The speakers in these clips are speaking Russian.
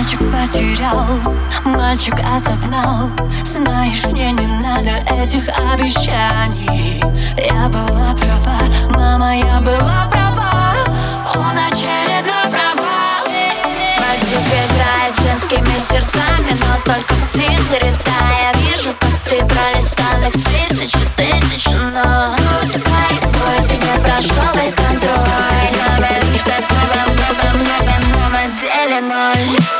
Мальчик потерял, мальчик осознал. Знаешь, мне не надо этих обещаний. Я была права, мама, я была права. Он очередной провал. Мальчик играет женскими сердцами Но только в тиндере, да, я вижу, как ты пролистал их тысячи, тысячи Но такая бой, ты не прошел весь контроль. Говоришь, что много, много, много, но на деле ноль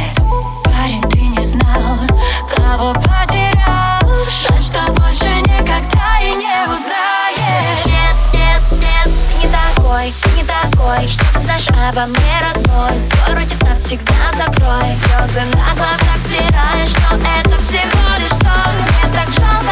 такой, не такой Что ты знаешь обо мне, родной. Свой ротик навсегда закрой. Слезы на глазах стираешь, но это всего лишь сон. Мне так жалко